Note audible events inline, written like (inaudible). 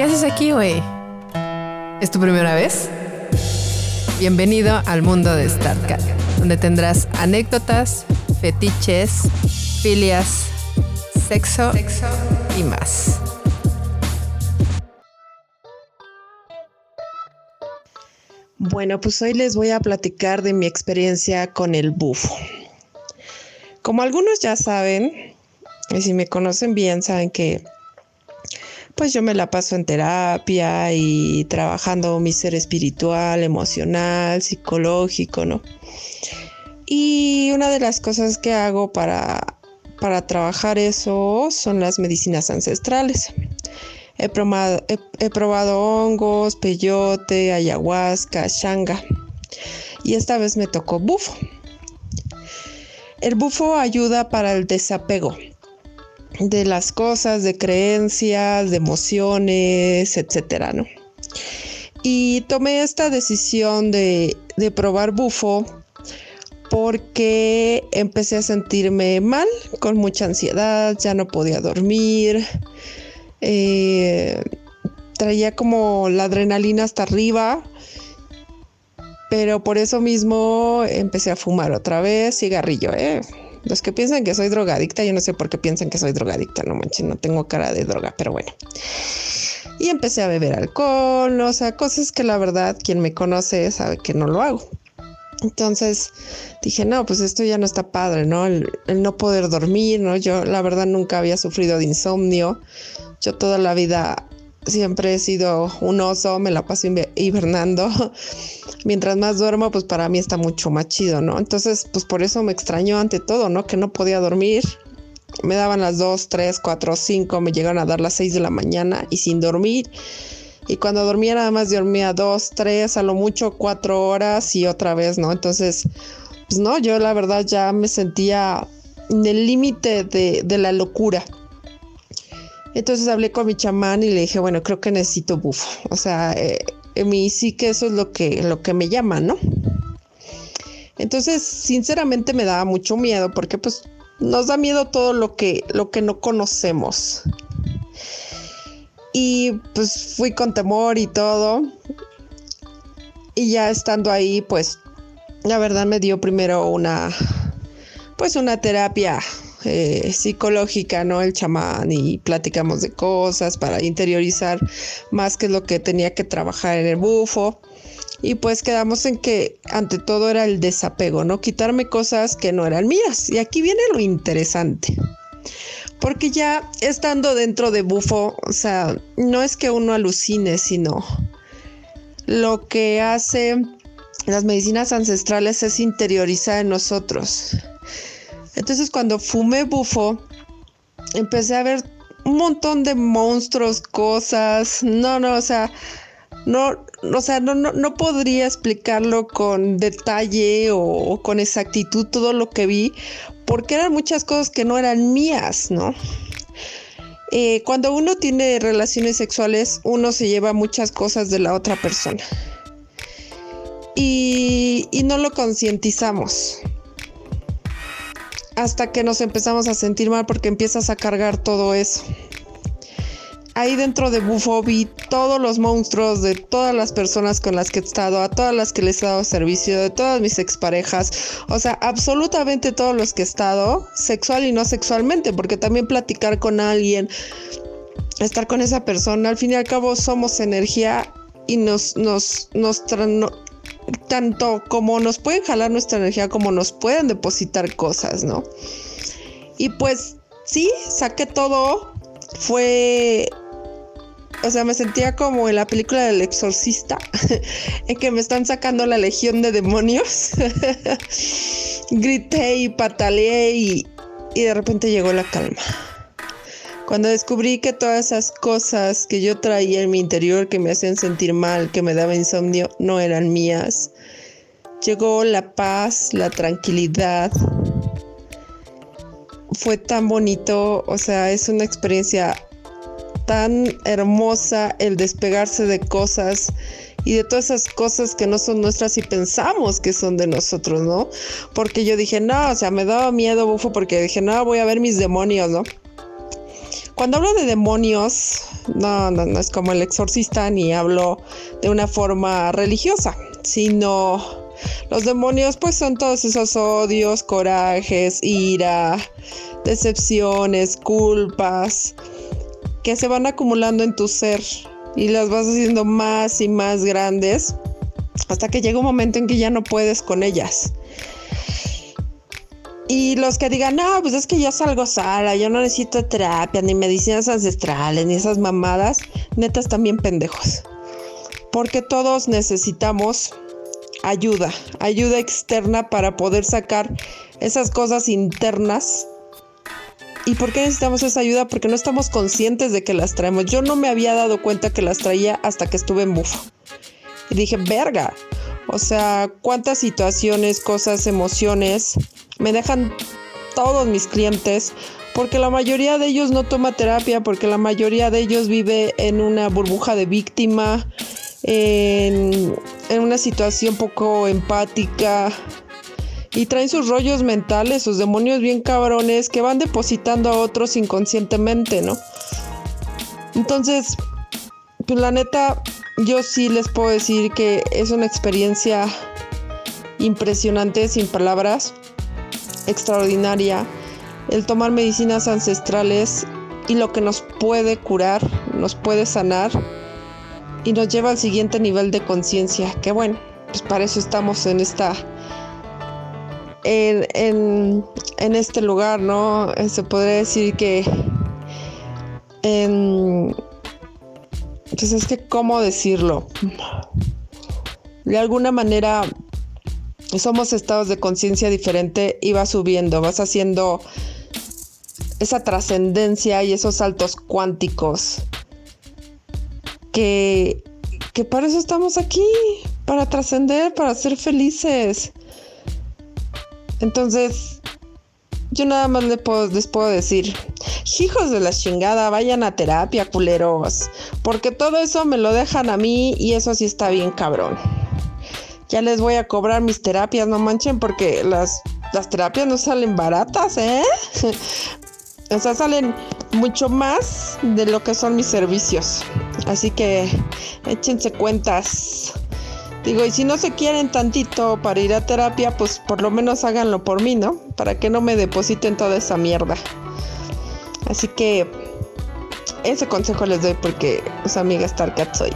¿Qué haces aquí, güey? ¿Es tu primera vez? Bienvenido al mundo de StarCat, donde tendrás anécdotas, fetiches, filias, sexo, sexo y más. Bueno, pues hoy les voy a platicar de mi experiencia con el bufo. Como algunos ya saben, y si me conocen bien, saben que pues yo me la paso en terapia y trabajando mi ser espiritual, emocional, psicológico, ¿no? Y una de las cosas que hago para, para trabajar eso son las medicinas ancestrales. He probado, he probado hongos, peyote, ayahuasca, shanga. Y esta vez me tocó bufo. El bufo ayuda para el desapego de las cosas, de creencias, de emociones, etcétera, ¿no? Y tomé esta decisión de, probar bufo porque empecé a sentirme mal, con mucha ansiedad, ya no podía dormir, eh, traía como la adrenalina hasta arriba, pero por eso mismo empecé a fumar otra vez cigarrillo, ¿eh? Los que piensan que soy drogadicta, yo no sé por qué piensan que soy drogadicta, no manches, no tengo cara de droga, pero bueno. Y empecé a beber alcohol, o sea, cosas que la verdad quien me conoce sabe que no lo hago. Entonces dije, no, pues esto ya no está padre, ¿no? El, el, no poder dormir, ¿no? Yo la verdad nunca había sufrido de insomnio. Yo toda la vida siempre he sido un oso, me la paso hibernando. (laughs) Mientras más duermo, pues para mí está mucho más chido, ¿no? Entonces, pues por eso me extrañó ante todo, ¿no? Que no podía dormir. Me daban las 2, 3, 4, 5, me llegaron a dar las 6 de la mañana y sin dormir. Y cuando dormía nada más dormía 2, 3, a lo mucho 4 horas y otra vez, ¿no? Entonces, pues no, yo la verdad ya me sentía en el límite de, de la locura. Entonces hablé con mi chamán y le dije, bueno, creo que necesito bufo. O sea, eh, en mí sí que eso es lo que, lo que me llama, ¿no? Entonces, sinceramente me daba mucho miedo porque pues nos da miedo todo lo que, lo que no conocemos. Y pues fui con temor y todo. Y ya estando ahí, pues la verdad me dio primero una, pues una terapia eh, psicológica, ¿no? El chamán y platicamos de cosas para interiorizar más que lo que tenía que trabajar en el bufo. Y pues quedamos en que ante todo era el desapego, ¿no? Quitarme cosas que no eran mías. Y aquí viene lo interesante. Porque ya estando dentro de bufo, o sea, no es que uno alucine, sino lo que hace las medicinas ancestrales es interiorizar en nosotros entonces cuando fumé bufo, empecé a ver un montón de monstruos, cosas. No, no, o sea, no, o sea, no, no, no podría explicarlo con detalle o, con exactitud todo lo que vi, porque eran muchas cosas que no eran mías, ¿no? Eh, cuando uno tiene relaciones sexuales, uno se lleva muchas cosas de la otra persona. Y, y no lo concientizamos hasta que nos empezamos a sentir mal porque empiezas a cargar todo eso. Ahí dentro de Bufo vi todos los monstruos de todas las personas con las que he estado, a todas las que les he dado servicio, de todas mis exparejas, o sea, absolutamente todos los que he estado, sexual y no sexualmente, porque también platicar con alguien, estar con esa persona, al fin y al cabo somos energía y nos, nos, nos, tanto como nos pueden jalar nuestra energía como nos pueden depositar cosas, ¿no? Y pues sí, saqué todo. Fue o sea, me sentía como en la película del exorcista, (laughs) en que me están sacando la legión de demonios. (laughs) Grité y pataleé y, y, de repente llegó la calma. Cuando descubrí que todas esas cosas que yo traía en mi interior que me hacían sentir mal, que me daba insomnio, no eran mías, llegó la paz, la tranquilidad. Fue tan bonito, o sea, es una experiencia tan hermosa el despegarse de cosas y de todas esas cosas que no son nuestras y pensamos que son de nosotros, ¿no? Porque yo dije, no, o sea, me daba miedo, bufo, porque dije, no, voy a ver mis demonios, ¿no? Cuando hablo de demonios, no, no, no es como el exorcista ni hablo de una forma religiosa, sino los demonios pues son todos esos odios, corajes, ira, decepciones, culpas que se van acumulando en tu ser y las vas haciendo más y más grandes hasta que llega un momento en que ya no puedes con ellas. Y los que digan, no, pues es que yo salgo sola, yo no necesito terapia, ni medicinas ancestrales, ni esas mamadas, netas también pendejos. Porque todos necesitamos ayuda, ayuda externa para poder sacar esas cosas internas. ¿Y por qué necesitamos esa ayuda? Porque no estamos conscientes de que las traemos. Yo no me había dado cuenta que las traía hasta que estuve en bufo. Y dije, verga. O sea, cuántas situaciones, cosas, emociones me dejan todos mis clientes porque la mayoría de ellos no toma terapia, porque la mayoría de ellos vive en una burbuja de víctima, en, una situación poco empática y traen sus rollos mentales, sus demonios bien cabrones que van depositando a otros inconscientemente, ¿no? Entonces, pues la neta, yo sí les puedo decir que es una experiencia impresionante, sin palabras, extraordinaria, el tomar medicinas ancestrales y lo que nos puede curar, nos puede sanar y nos lleva al siguiente nivel de conciencia, que bueno, pues para eso estamos en esta en, este lugar, ¿no? Se podría decir que en, pues es que, ¿cómo decirlo? De alguna manera somos estados de conciencia diferente y vas subiendo, vas haciendo esa trascendencia y esos saltos cuánticos que, que para eso estamos aquí, para trascender, para ser felices. Entonces, yo nada más les puedo, les puedo decir, hijos de la chingada, vayan a terapia, culeros, porque todo eso me lo dejan a mí y eso sí está bien cabrón. Ya les voy a cobrar mis terapias, no manchen, porque las, las terapias no salen baratas, ¿eh? (laughs) o sea, salen mucho más de lo que son mis servicios. Así que échense cuentas. Digo, y si no se quieren tantito para ir a terapia, pues por lo menos háganlo por mí, ¿no? Para que no me depositen toda esa mierda. Así que ese consejo les doy porque su amiga Starcat soy.